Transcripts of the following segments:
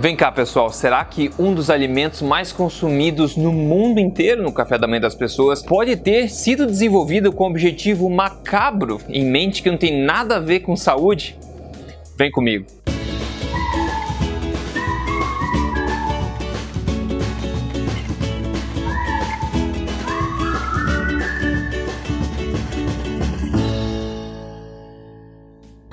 Vem cá, pessoal, será que um dos alimentos mais consumidos no mundo inteiro no café da manhã das pessoas pode ter sido desenvolvido com objetivo macabro em mente que não tem nada a ver com saúde? Vem comigo.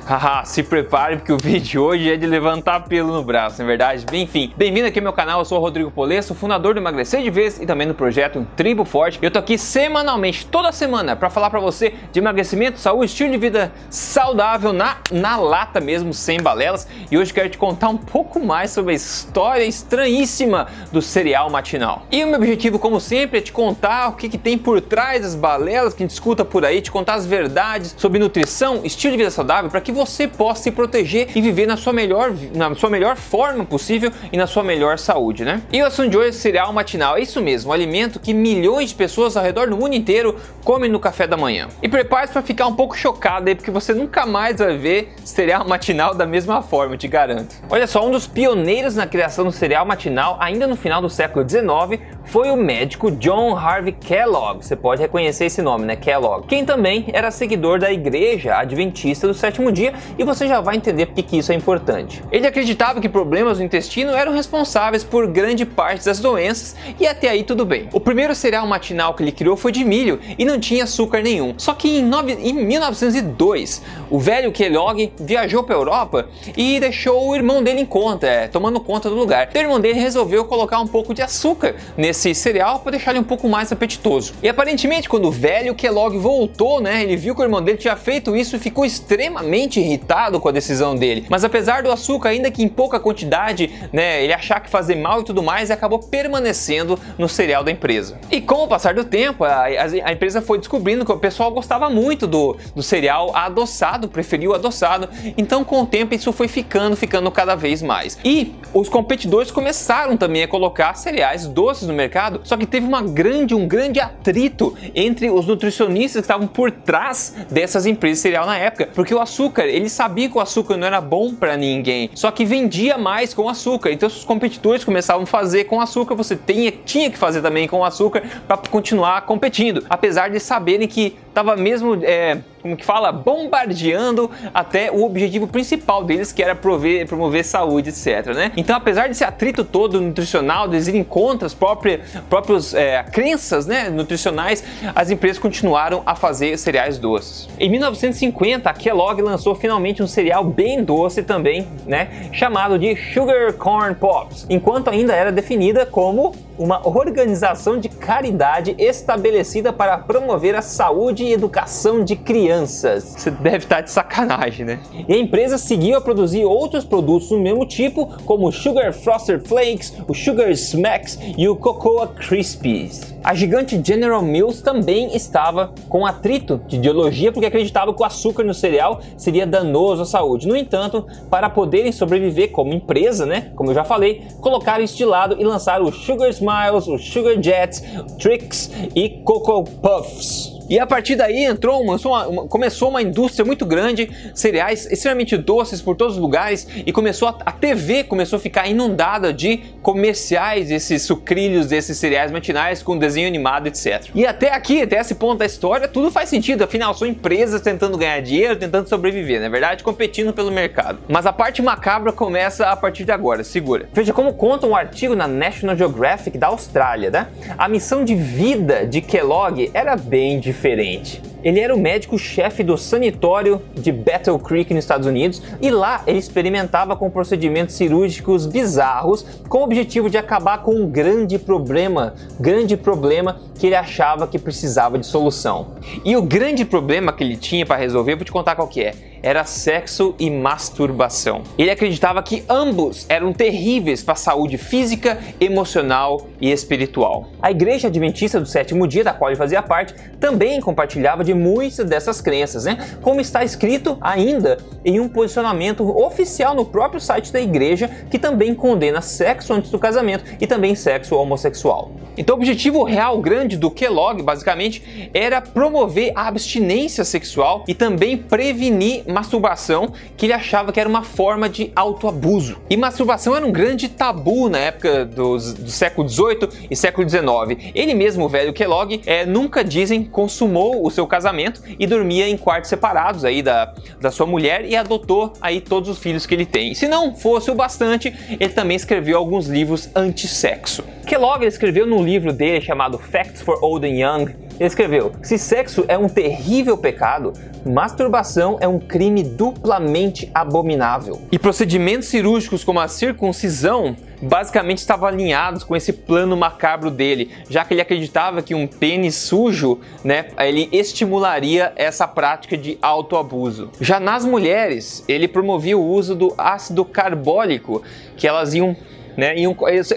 Haha, se prepare porque o vídeo de hoje é de levantar pelo no braço, não é verdade? Enfim, bem-vindo aqui ao meu canal, eu sou o Rodrigo Polesso, fundador do Emagrecer de Vez e também do projeto Tribo Forte. Eu tô aqui semanalmente, toda semana, para falar para você de emagrecimento, saúde, estilo de vida saudável na, na lata mesmo, sem balelas. E hoje quero te contar um pouco mais sobre a história estranhíssima do cereal matinal. E o meu objetivo, como sempre, é te contar o que, que tem por trás das balelas que a gente escuta por aí, te contar as verdades sobre nutrição, estilo de vida saudável, para que você possa se proteger e viver na sua melhor, na sua melhor forma possível e na sua melhor saúde, né? E o assunto de hoje é cereal matinal, é isso mesmo, um alimento que milhões de pessoas ao redor do mundo inteiro comem no café da manhã. E prepare-se para ficar um pouco chocado aí, porque você nunca mais vai ver cereal matinal da mesma forma, te garanto. Olha só, um dos pioneiros na criação do cereal matinal, ainda no final do século XIX, foi o médico John Harvey Kellogg. Você pode reconhecer esse nome, né? Kellogg. Quem também era seguidor da igreja adventista do sétimo dia e você já vai entender porque que isso é importante. Ele acreditava que problemas no intestino eram responsáveis por grande parte das doenças e até aí tudo bem. O primeiro cereal matinal que ele criou foi de milho e não tinha açúcar nenhum. Só que em, nove, em 1902, o velho Kellogg viajou para Europa e deixou o irmão dele em conta, é, tomando conta do lugar. O irmão dele resolveu colocar um pouco de açúcar nesse cereal para deixar ele um pouco mais apetitoso. E aparentemente, quando o velho Kellogg voltou, né, ele viu que o irmão dele tinha feito isso e ficou extremamente irritado com a decisão dele. Mas apesar do açúcar, ainda que em pouca quantidade, né, ele achar que fazer mal e tudo mais, acabou permanecendo no cereal da empresa. E com o passar do tempo, a, a, a empresa foi descobrindo que o pessoal gostava muito do, do cereal adoçado, preferiu adoçado. Então, com o tempo, isso foi ficando, ficando cada vez mais. E os competidores começaram também a colocar cereais doces no mercado, só que teve uma grande, um grande atrito entre os nutricionistas que estavam por trás dessas empresas de cereal na época, porque o açúcar ele sabia que o açúcar não era bom para ninguém, só que vendia mais com açúcar. Então, os competidores começavam a fazer com açúcar, você tinha, tinha que fazer também com açúcar para continuar competindo, apesar de saberem que estava mesmo, é, como que fala, bombardeando até o objetivo principal deles, que era prover, promover saúde, etc. Né? Então, apesar desse atrito todo nutricional, de irem contra as próprias, próprias é, crenças né, nutricionais, as empresas continuaram a fazer cereais doces. Em 1950, a Kellogg lançou finalmente um cereal bem doce também, né, chamado de Sugar Corn Pops, enquanto ainda era definida como uma organização de caridade estabelecida para promover a saúde e educação de crianças. Você deve estar de sacanagem, né? E a empresa seguiu a produzir outros produtos do mesmo tipo, como o Sugar Frosted Flakes, o Sugar Smacks e o Cocoa Krispies. A gigante General Mills também estava com atrito de ideologia porque acreditava que o açúcar no cereal seria danoso à saúde. No entanto, para poderem sobreviver como empresa, né, como eu já falei, colocaram isso de lado e lançaram o Sugar Smiles, o Sugar Jets, Tricks e Cocoa Puffs. E a partir daí entrou uma, uma, começou uma indústria muito grande, cereais extremamente doces por todos os lugares e começou a, a TV começou a ficar inundada de comerciais desses sucrilhos, desses cereais matinais com desenho animado, etc. E até aqui, até esse ponto da história, tudo faz sentido, afinal são empresas tentando ganhar dinheiro, tentando sobreviver, na verdade, competindo pelo mercado. Mas a parte macabra começa a partir de agora, segura. Veja como conta um artigo na National Geographic da Austrália, né? A missão de vida de Kellogg era bem diferente diferente. Ele era o médico-chefe do sanitório de Battle Creek nos Estados Unidos e lá ele experimentava com procedimentos cirúrgicos bizarros com o objetivo de acabar com um grande problema, grande problema que ele achava que precisava de solução. E o grande problema que ele tinha para resolver, vou te contar qual que é era sexo e masturbação. Ele acreditava que ambos eram terríveis para a saúde física, emocional e espiritual. A Igreja Adventista do Sétimo Dia, da qual ele fazia parte, também compartilhava de muitas dessas crenças, né? Como está escrito ainda em um posicionamento oficial no próprio site da igreja que também condena sexo antes do casamento e também sexo homossexual. Então, o objetivo real grande do Kellogg, basicamente, era promover a abstinência sexual e também prevenir masturbação, que ele achava que era uma forma de autoabuso. E masturbação era um grande tabu na época do, do século XVIII e século XIX. Ele mesmo, o velho Kellogg, é, nunca dizem consumou o seu casamento e dormia em quartos separados aí da, da sua mulher e adotou aí todos os filhos que ele tem. Se não fosse o bastante, ele também escreveu alguns livros anti-sexo. Kellogg escreveu num livro dele chamado Facts for Old and Young, escreveu: Se sexo é um terrível pecado, masturbação é um crime duplamente abominável. E procedimentos cirúrgicos como a circuncisão basicamente estavam alinhados com esse plano macabro dele, já que ele acreditava que um pênis sujo, né, ele estimularia essa prática de autoabuso. Já nas mulheres, ele promovia o uso do ácido carbólico, que elas iam né, um,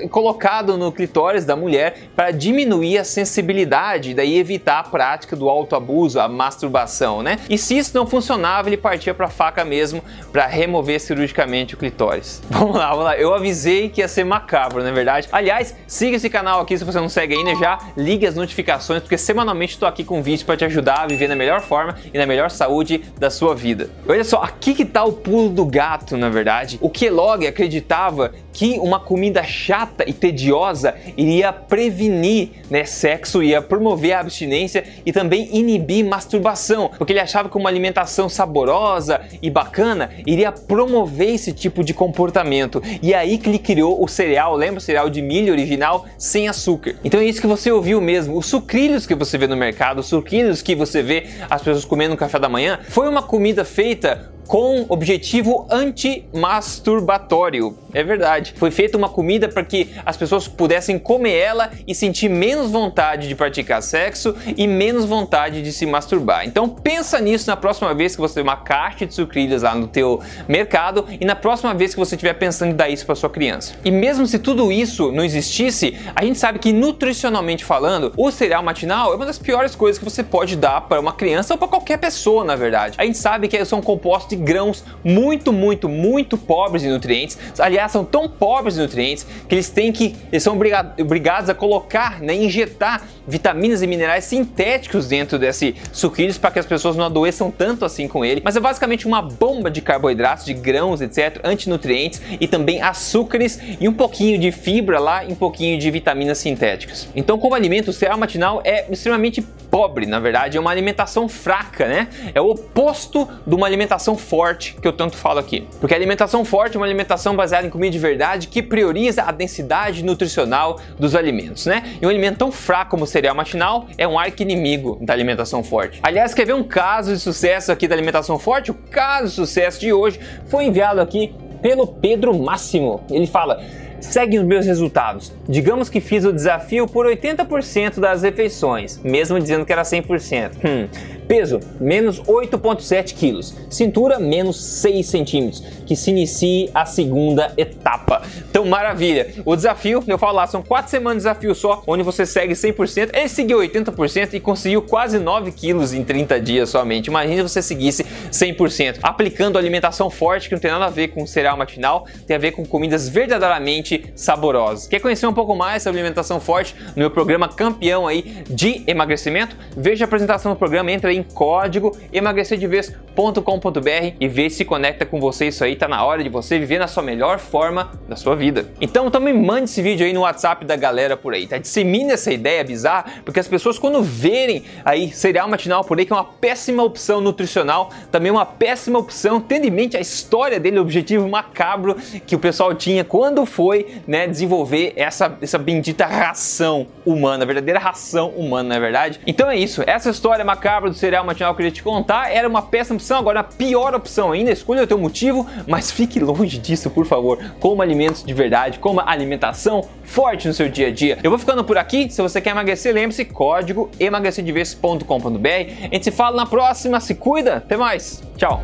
colocado no clitóris da mulher para diminuir a sensibilidade, daí evitar a prática do autoabuso, a masturbação, né? E se isso não funcionava, ele partia para faca mesmo para remover cirurgicamente o clitóris. Vamos lá, vamos lá. Eu avisei que ia ser macabro, não é verdade? Aliás, siga esse canal aqui se você não segue ainda, já ligue as notificações, porque semanalmente estou aqui com vídeos para te ajudar a viver na melhor forma e na melhor saúde da sua vida. Olha só, aqui que tá o pulo do gato, na verdade. O Kellogg acreditava que uma comida chata e tediosa iria prevenir né, sexo, ia promover a abstinência e também inibir masturbação, porque ele achava que uma alimentação saborosa e bacana iria promover esse tipo de comportamento. E aí que ele criou o cereal, lembra o cereal de milho original sem açúcar. Então é isso que você ouviu mesmo. Os sucrilhos que você vê no mercado, os sucrilhos que você vê as pessoas comendo no café da manhã, foi uma comida feita com objetivo anti-masturbatório. É verdade. Foi feita uma comida para que as pessoas pudessem comer ela e sentir menos vontade de praticar sexo e menos vontade de se masturbar. Então pensa nisso na próxima vez que você ter uma caixa de sucrilhos lá no teu mercado e na próxima vez que você estiver pensando em dar isso para sua criança. E mesmo se tudo isso não existisse, a gente sabe que nutricionalmente falando, o cereal matinal é uma das piores coisas que você pode dar para uma criança ou para qualquer pessoa, na verdade. A gente sabe que são compostos de grãos muito, muito, muito pobres em nutrientes. Aliás, são tão pobres em nutrientes que eles têm que, eles são obrigados a colocar, né, injetar vitaminas e minerais sintéticos dentro desse sucrilhos para que as pessoas não adoeçam tanto assim com ele. Mas é basicamente uma bomba de carboidratos, de grãos, etc, antinutrientes e também açúcares e um pouquinho de fibra lá e um pouquinho de vitaminas sintéticas. Então, como alimento, o cereal matinal é extremamente pobre, na verdade, é uma alimentação fraca, né? É o oposto de uma alimentação forte que eu tanto falo aqui. Porque a alimentação forte é uma alimentação baseada em comida de verdade que prioriza a densidade nutricional dos alimentos, né? E um alimento tão fraco como o cereal matinal é um arco inimigo da alimentação forte. Aliás, quer ver um caso de sucesso aqui da alimentação forte? O caso de sucesso de hoje foi enviado aqui pelo Pedro Máximo. Ele fala: segue os meus resultados. Digamos que fiz o desafio por 80% das refeições, mesmo dizendo que era 100%. Hum. Peso, menos 8,7 quilos. Cintura, menos 6 centímetros. Que se inicie a segunda etapa. Então, maravilha. O desafio, eu falo lá, são 4 semanas de desafio só, onde você segue 100%. Ele seguiu 80% e conseguiu quase 9 quilos em 30 dias somente. Imagina se você seguisse 100%. Aplicando alimentação forte, que não tem nada a ver com cereal matinal, tem a ver com comidas verdadeiramente saborosas. Quer conhecer um pouco mais sobre alimentação forte no meu programa campeão aí de emagrecimento? Veja a apresentação do programa, entra aí em código emagrecerdevez.com.br e vê se conecta com você isso aí, tá na hora de você viver na sua melhor forma da sua vida. Então também mande esse vídeo aí no WhatsApp da galera por aí, tá? Dissemine essa ideia bizarra, porque as pessoas quando verem aí cereal matinal por aí, que é uma péssima opção nutricional, também uma péssima opção, tendo em mente a história dele, o objetivo macabro que o pessoal tinha quando foi, né, desenvolver essa, essa bendita ração humana, verdadeira ração humana, não é verdade? Então é isso, essa história macabra do cereal cereal matinal que eu queria te contar era uma péssima opção, agora a pior opção ainda, escolha o teu motivo, mas fique longe disso, por favor. Coma alimentos de verdade, coma alimentação forte no seu dia a dia. Eu vou ficando por aqui, se você quer emagrecer, lembre-se, código emagrecerdevez.com.br. A gente se fala na próxima, se cuida, até mais, tchau!